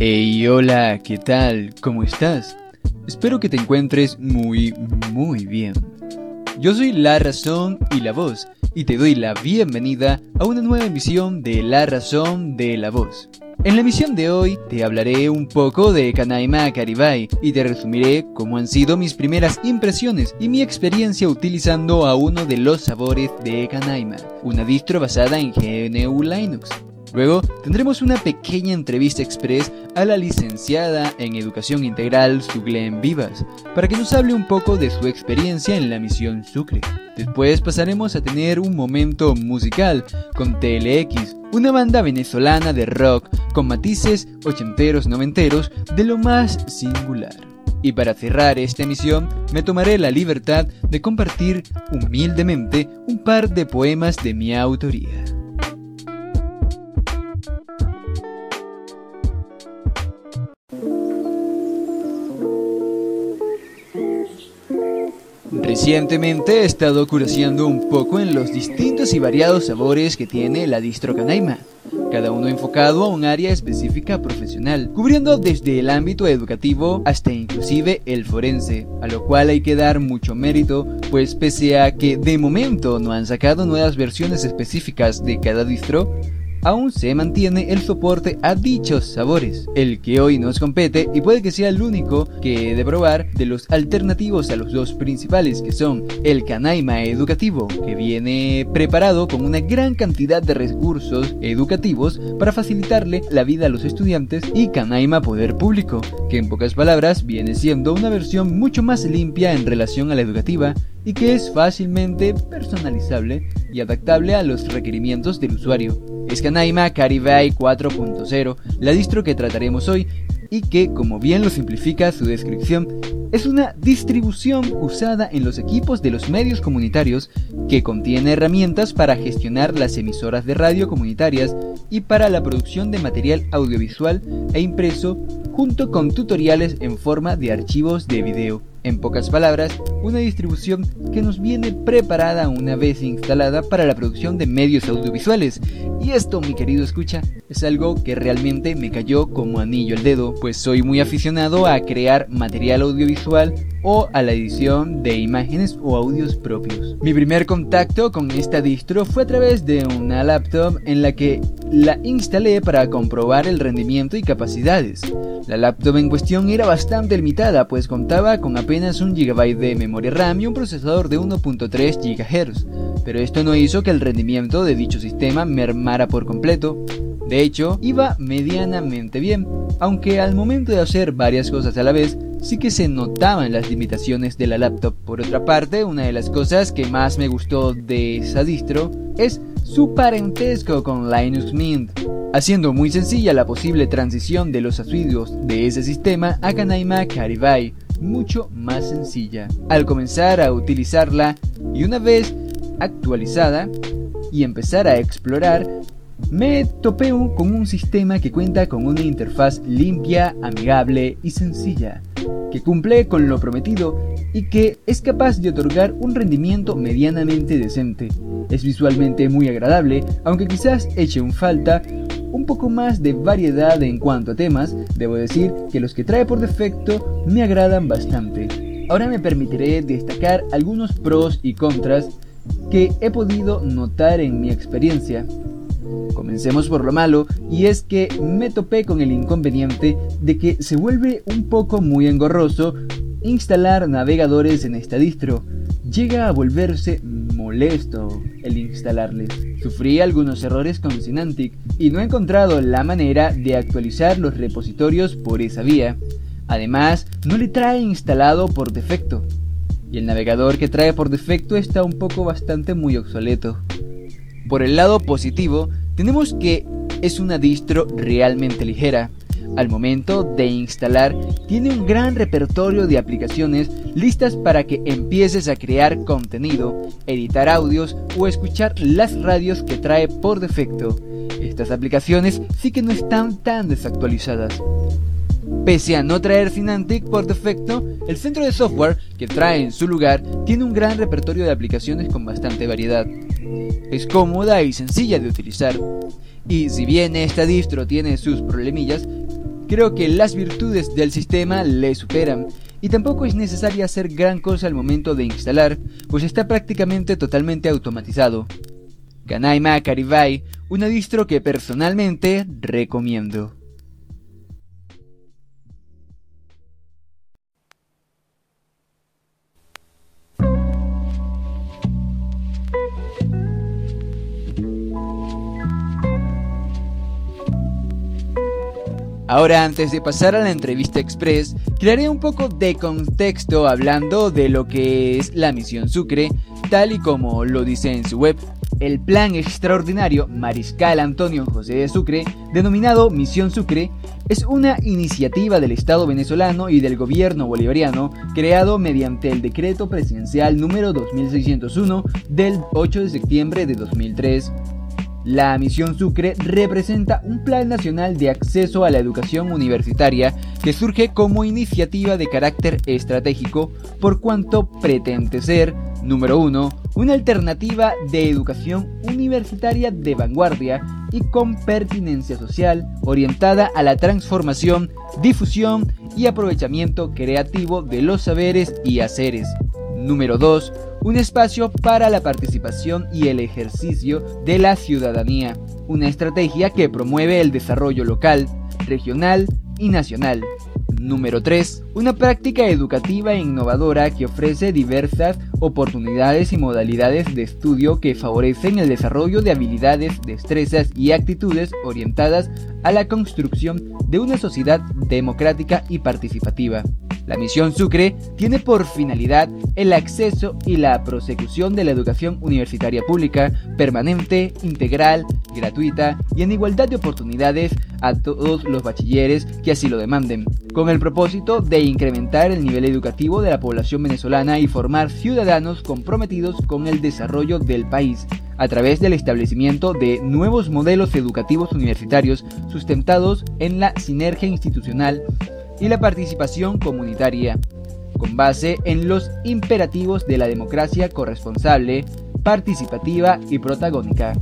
Hey, hola, ¿qué tal? ¿Cómo estás? Espero que te encuentres muy, muy bien. Yo soy La Razón y la Voz y te doy la bienvenida a una nueva emisión de La Razón de la Voz. En la emisión de hoy te hablaré un poco de Kanaima Karibay y te resumiré cómo han sido mis primeras impresiones y mi experiencia utilizando a uno de los sabores de Kanaima, una distro basada en GNU Linux. Luego tendremos una pequeña entrevista express a la licenciada en Educación Integral Suglen Vivas para que nos hable un poco de su experiencia en la misión Sucre. Después pasaremos a tener un momento musical con TLX, una banda venezolana de rock con matices ochenteros noventeros de lo más singular. Y para cerrar esta emisión, me tomaré la libertad de compartir humildemente un par de poemas de mi autoría. Recientemente he estado curioseando un poco en los distintos y variados sabores que tiene la distro Canaima, cada uno enfocado a un área específica profesional, cubriendo desde el ámbito educativo hasta inclusive el forense, a lo cual hay que dar mucho mérito, pues pese a que de momento no han sacado nuevas versiones específicas de cada distro, aún se mantiene el soporte a dichos sabores, el que hoy nos compete y puede que sea el único que he de probar de los alternativos a los dos principales que son el Canaima educativo, que viene preparado con una gran cantidad de recursos educativos para facilitarle la vida a los estudiantes y Canaima Poder Público, que en pocas palabras viene siendo una versión mucho más limpia en relación a la educativa y que es fácilmente personalizable y adaptable a los requerimientos del usuario. Es Canaima Caribay 4.0, la distro que trataremos hoy y que, como bien lo simplifica su descripción, es una distribución usada en los equipos de los medios comunitarios que contiene herramientas para gestionar las emisoras de radio comunitarias y para la producción de material audiovisual e impreso junto con tutoriales en forma de archivos de video. En pocas palabras, una distribución que nos viene preparada una vez instalada para la producción de medios audiovisuales. Y esto, mi querido escucha, es algo que realmente me cayó como anillo al dedo, pues soy muy aficionado a crear material audiovisual o a la edición de imágenes o audios propios. Mi primer contacto con esta distro fue a través de una laptop en la que la instalé para comprobar el rendimiento y capacidades. La laptop en cuestión era bastante limitada, pues contaba con apenas un GB de memoria RAM y un procesador de 1.3 GHz, pero esto no hizo que el rendimiento de dicho sistema mermara por completo. De hecho, iba medianamente bien, aunque al momento de hacer varias cosas a la vez, sí que se notaban las limitaciones de la laptop. Por otra parte, una de las cosas que más me gustó de esa distro es su parentesco con Linux Mint, haciendo muy sencilla la posible transición de los asiduos de ese sistema a Kanaima Caribay, mucho más sencilla. Al comenzar a utilizarla y una vez actualizada y empezar a explorar, me topé con un sistema que cuenta con una interfaz limpia, amigable y sencilla, que cumple con lo prometido y que es capaz de otorgar un rendimiento medianamente decente. Es visualmente muy agradable, aunque quizás eche un falta un poco más de variedad en cuanto a temas, debo decir que los que trae por defecto me agradan bastante. Ahora me permitiré destacar algunos pros y contras que he podido notar en mi experiencia. Comencemos por lo malo, y es que me topé con el inconveniente de que se vuelve un poco muy engorroso instalar navegadores en esta distro. Llega a volverse molesto el instalarles. Sufrí algunos errores con Synantic y no he encontrado la manera de actualizar los repositorios por esa vía. Además, no le trae instalado por defecto. Y el navegador que trae por defecto está un poco bastante muy obsoleto. Por el lado positivo, tenemos que es una distro realmente ligera. Al momento de instalar, tiene un gran repertorio de aplicaciones listas para que empieces a crear contenido, editar audios o escuchar las radios que trae por defecto. Estas aplicaciones sí que no están tan desactualizadas. Pese a no traer Synantic por defecto, el centro de software que trae en su lugar tiene un gran repertorio de aplicaciones con bastante variedad. Es cómoda y sencilla de utilizar. Y si bien esta distro tiene sus problemillas, creo que las virtudes del sistema le superan y tampoco es necesaria hacer gran cosa al momento de instalar, pues está prácticamente totalmente automatizado. Kanaima Karibai, una distro que personalmente recomiendo. Ahora antes de pasar a la entrevista express, crearé un poco de contexto hablando de lo que es la misión Sucre, tal y como lo dice en su web. El plan extraordinario Mariscal Antonio José de Sucre, denominado Misión Sucre, es una iniciativa del Estado venezolano y del gobierno bolivariano creado mediante el decreto presidencial número 2601 del 8 de septiembre de 2003 la misión Sucre representa un plan nacional de acceso a la educación universitaria que surge como iniciativa de carácter estratégico por cuanto pretende ser, número uno, una alternativa de educación universitaria de vanguardia y con pertinencia social orientada a la transformación, difusión y aprovechamiento creativo de los saberes y haceres. Número 2 un espacio para la participación y el ejercicio de la ciudadanía, una estrategia que promueve el desarrollo local, regional y nacional. Número 3. Una práctica educativa e innovadora que ofrece diversas oportunidades y modalidades de estudio que favorecen el desarrollo de habilidades, destrezas y actitudes orientadas a la construcción de una sociedad democrática y participativa. La misión Sucre tiene por finalidad el acceso y la prosecución de la educación universitaria pública, permanente, integral, gratuita y en igualdad de oportunidades a todos los bachilleres que así lo demanden, con el propósito de incrementar el nivel educativo de la población venezolana y formar ciudadanos comprometidos con el desarrollo del país a través del establecimiento de nuevos modelos educativos universitarios sustentados en la sinergia institucional y la participación comunitaria, con base en los imperativos de la democracia corresponsable, participativa y protagónica.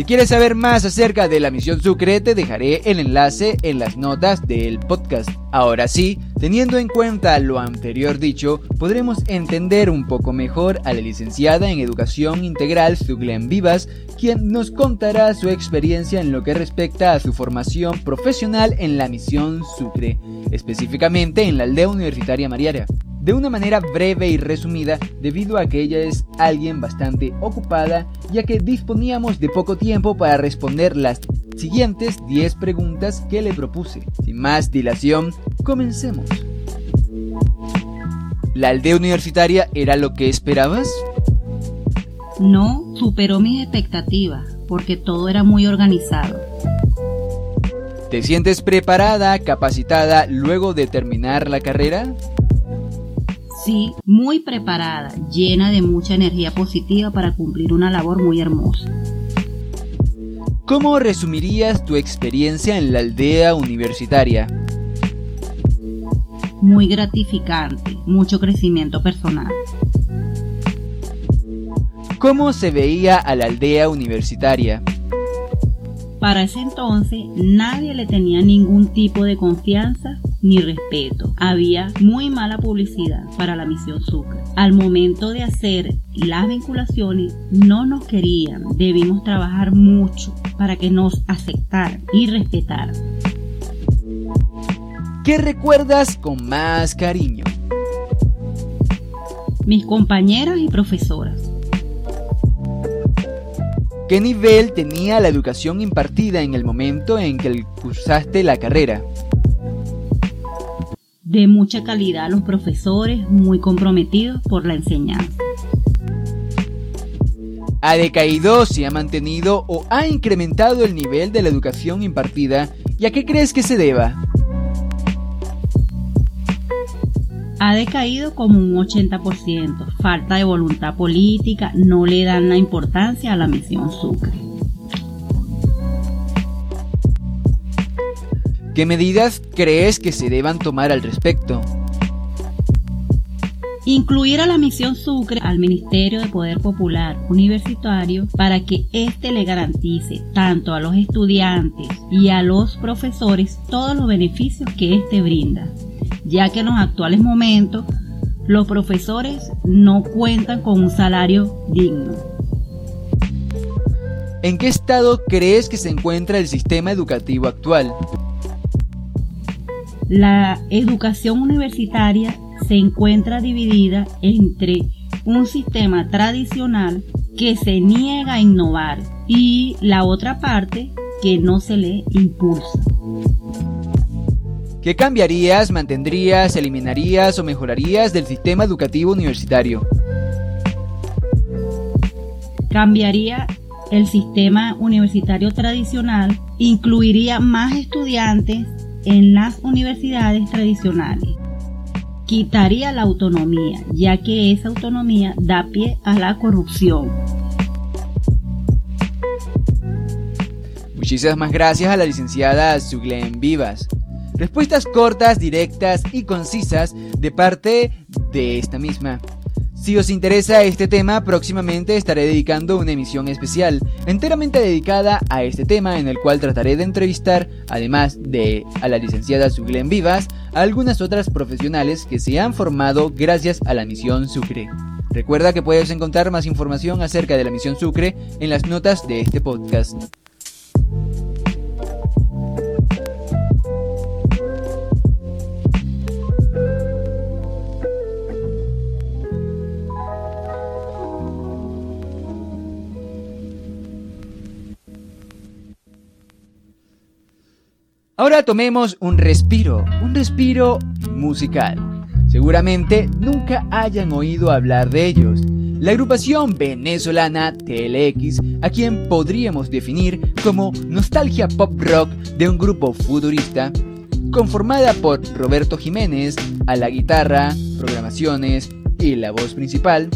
Si quieres saber más acerca de la misión Sucre, te dejaré el enlace en las notas del podcast. Ahora sí, teniendo en cuenta lo anterior dicho, podremos entender un poco mejor a la licenciada en Educación Integral Suglen Vivas, quien nos contará su experiencia en lo que respecta a su formación profesional en la misión Sucre, específicamente en la aldea universitaria Mariara de una manera breve y resumida debido a que ella es alguien bastante ocupada ya que disponíamos de poco tiempo para responder las siguientes 10 preguntas que le propuse. Sin más dilación, comencemos. ¿La aldea universitaria era lo que esperabas? No, superó mis expectativas porque todo era muy organizado. ¿Te sientes preparada, capacitada luego de terminar la carrera? Sí, muy preparada, llena de mucha energía positiva para cumplir una labor muy hermosa. ¿Cómo resumirías tu experiencia en la aldea universitaria? Muy gratificante, mucho crecimiento personal. ¿Cómo se veía a la aldea universitaria? Para ese entonces nadie le tenía ningún tipo de confianza ni respeto. Había muy mala publicidad para la misión Sucre. Al momento de hacer las vinculaciones no nos querían. Debimos trabajar mucho para que nos aceptaran y respetaran. ¿Qué recuerdas con más cariño? Mis compañeras y profesoras. ¿Qué nivel tenía la educación impartida en el momento en que cursaste la carrera? De mucha calidad los profesores, muy comprometidos por la enseñanza. ¿Ha decaído, se ha mantenido o ha incrementado el nivel de la educación impartida? ¿Y a qué crees que se deba? Ha decaído como un 80%. Falta de voluntad política, no le dan la importancia a la misión Sucre. ¿Qué medidas crees que se deban tomar al respecto? Incluir a la misión Sucre al Ministerio de Poder Popular Universitario para que éste le garantice tanto a los estudiantes y a los profesores todos los beneficios que éste brinda, ya que en los actuales momentos los profesores no cuentan con un salario digno. ¿En qué estado crees que se encuentra el sistema educativo actual? La educación universitaria se encuentra dividida entre un sistema tradicional que se niega a innovar y la otra parte que no se le impulsa. ¿Qué cambiarías, mantendrías, eliminarías o mejorarías del sistema educativo universitario? Cambiaría el sistema universitario tradicional, incluiría más estudiantes en las universidades tradicionales. Quitaría la autonomía, ya que esa autonomía da pie a la corrupción. Muchísimas gracias a la licenciada Suglen Vivas. Respuestas cortas, directas y concisas de parte de esta misma. Si os interesa este tema, próximamente estaré dedicando una emisión especial, enteramente dedicada a este tema, en el cual trataré de entrevistar, además de a la licenciada Suglen Vivas, a algunas otras profesionales que se han formado gracias a la misión Sucre. Recuerda que puedes encontrar más información acerca de la misión Sucre en las notas de este podcast. Ahora tomemos un respiro, un respiro musical. Seguramente nunca hayan oído hablar de ellos. La agrupación venezolana TLX, a quien podríamos definir como nostalgia pop rock de un grupo futurista, conformada por Roberto Jiménez a la guitarra, programaciones y la voz principal,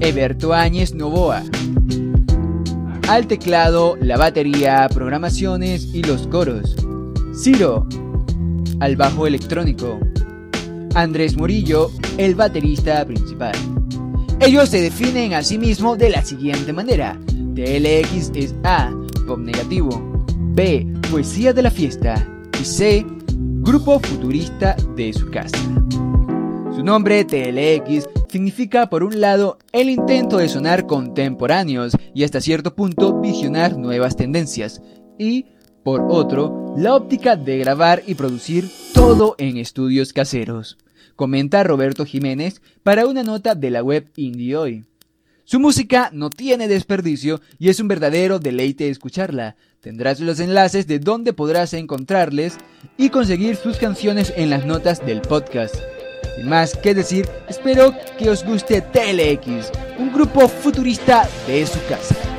Eberto Áñez Novoa. Al teclado, la batería, programaciones y los coros. Ciro, al bajo electrónico. Andrés Murillo, el baterista principal. Ellos se definen a sí mismos de la siguiente manera. TLX es A, pop negativo. B, poesía de la fiesta. Y C, grupo futurista de su casa. Su nombre, TLX, significa por un lado el intento de sonar contemporáneos y hasta cierto punto visionar nuevas tendencias. Y por otro, la óptica de grabar y producir todo en estudios caseros, comenta Roberto Jiménez para una nota de la web Indie Hoy. Su música no tiene desperdicio y es un verdadero deleite escucharla. Tendrás los enlaces de donde podrás encontrarles y conseguir sus canciones en las notas del podcast. Sin más que decir, espero que os guste TLX, un grupo futurista de su casa.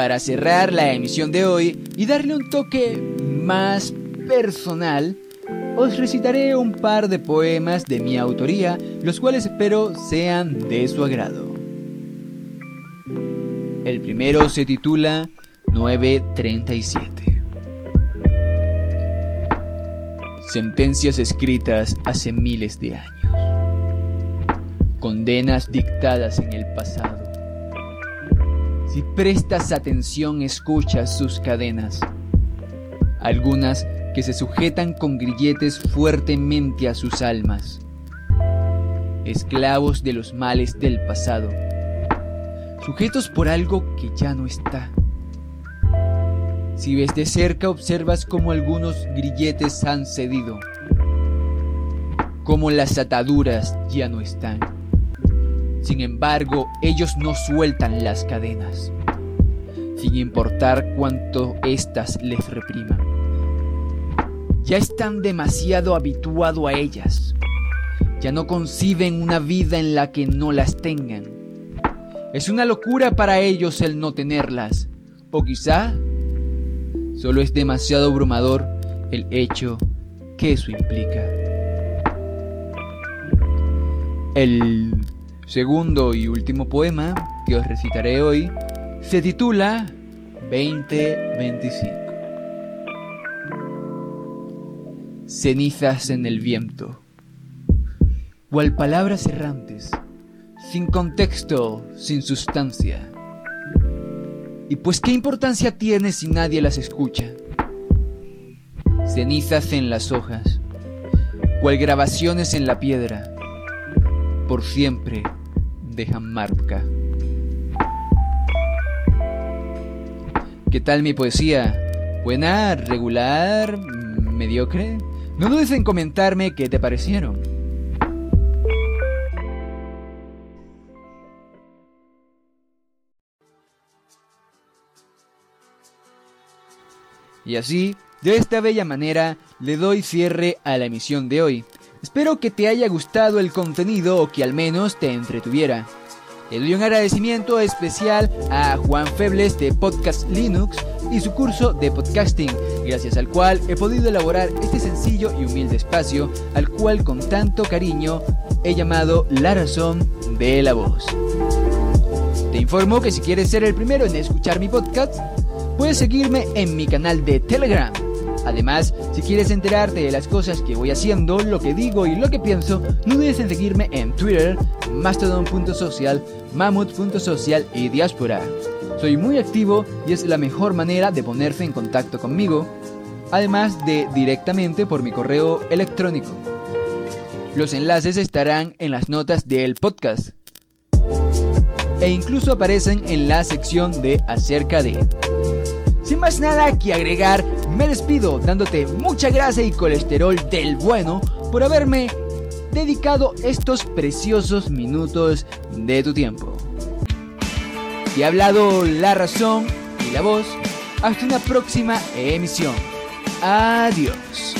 Para cerrar la emisión de hoy y darle un toque más personal, os recitaré un par de poemas de mi autoría, los cuales espero sean de su agrado. El primero se titula 937. Sentencias escritas hace miles de años. Condenas dictadas en el pasado. Si prestas atención escuchas sus cadenas. Algunas que se sujetan con grilletes fuertemente a sus almas. Esclavos de los males del pasado. Sujetos por algo que ya no está. Si ves de cerca observas cómo algunos grilletes han cedido. Cómo las ataduras ya no están. Sin embargo, ellos no sueltan las cadenas, sin importar cuánto éstas les repriman. Ya están demasiado habituados a ellas. Ya no conciben una vida en la que no las tengan. Es una locura para ellos el no tenerlas. O quizá solo es demasiado abrumador el hecho que eso implica. El segundo y último poema que os recitaré hoy se titula 2025. Cenizas en el viento, cual palabras errantes, sin contexto, sin sustancia. ¿Y pues qué importancia tiene si nadie las escucha? Cenizas en las hojas, cual grabaciones en la piedra, por siempre dejan marca. ¿Qué tal mi poesía? ¿Buena? ¿Regular? ¿Mediocre? No dudes en comentarme qué te parecieron. Y así, de esta bella manera, le doy cierre a la emisión de hoy. Espero que te haya gustado el contenido o que al menos te entretuviera. Le doy un agradecimiento especial a Juan Febles de Podcast Linux y su curso de podcasting, gracias al cual he podido elaborar este sencillo y humilde espacio al cual con tanto cariño he llamado La razón de la voz. Te informo que si quieres ser el primero en escuchar mi podcast, puedes seguirme en mi canal de Telegram. Además, si quieres enterarte de las cosas que voy haciendo, lo que digo y lo que pienso, no dudes en seguirme en Twitter, mastodon.social, mammoth.social y diáspora. Soy muy activo y es la mejor manera de ponerse en contacto conmigo, además de directamente por mi correo electrónico. Los enlaces estarán en las notas del podcast e incluso aparecen en la sección de acerca de. Sin más nada que agregar, me despido dándote mucha grasa y colesterol del bueno por haberme dedicado estos preciosos minutos de tu tiempo. Te ha hablado la razón y la voz. Hasta una próxima emisión. Adiós.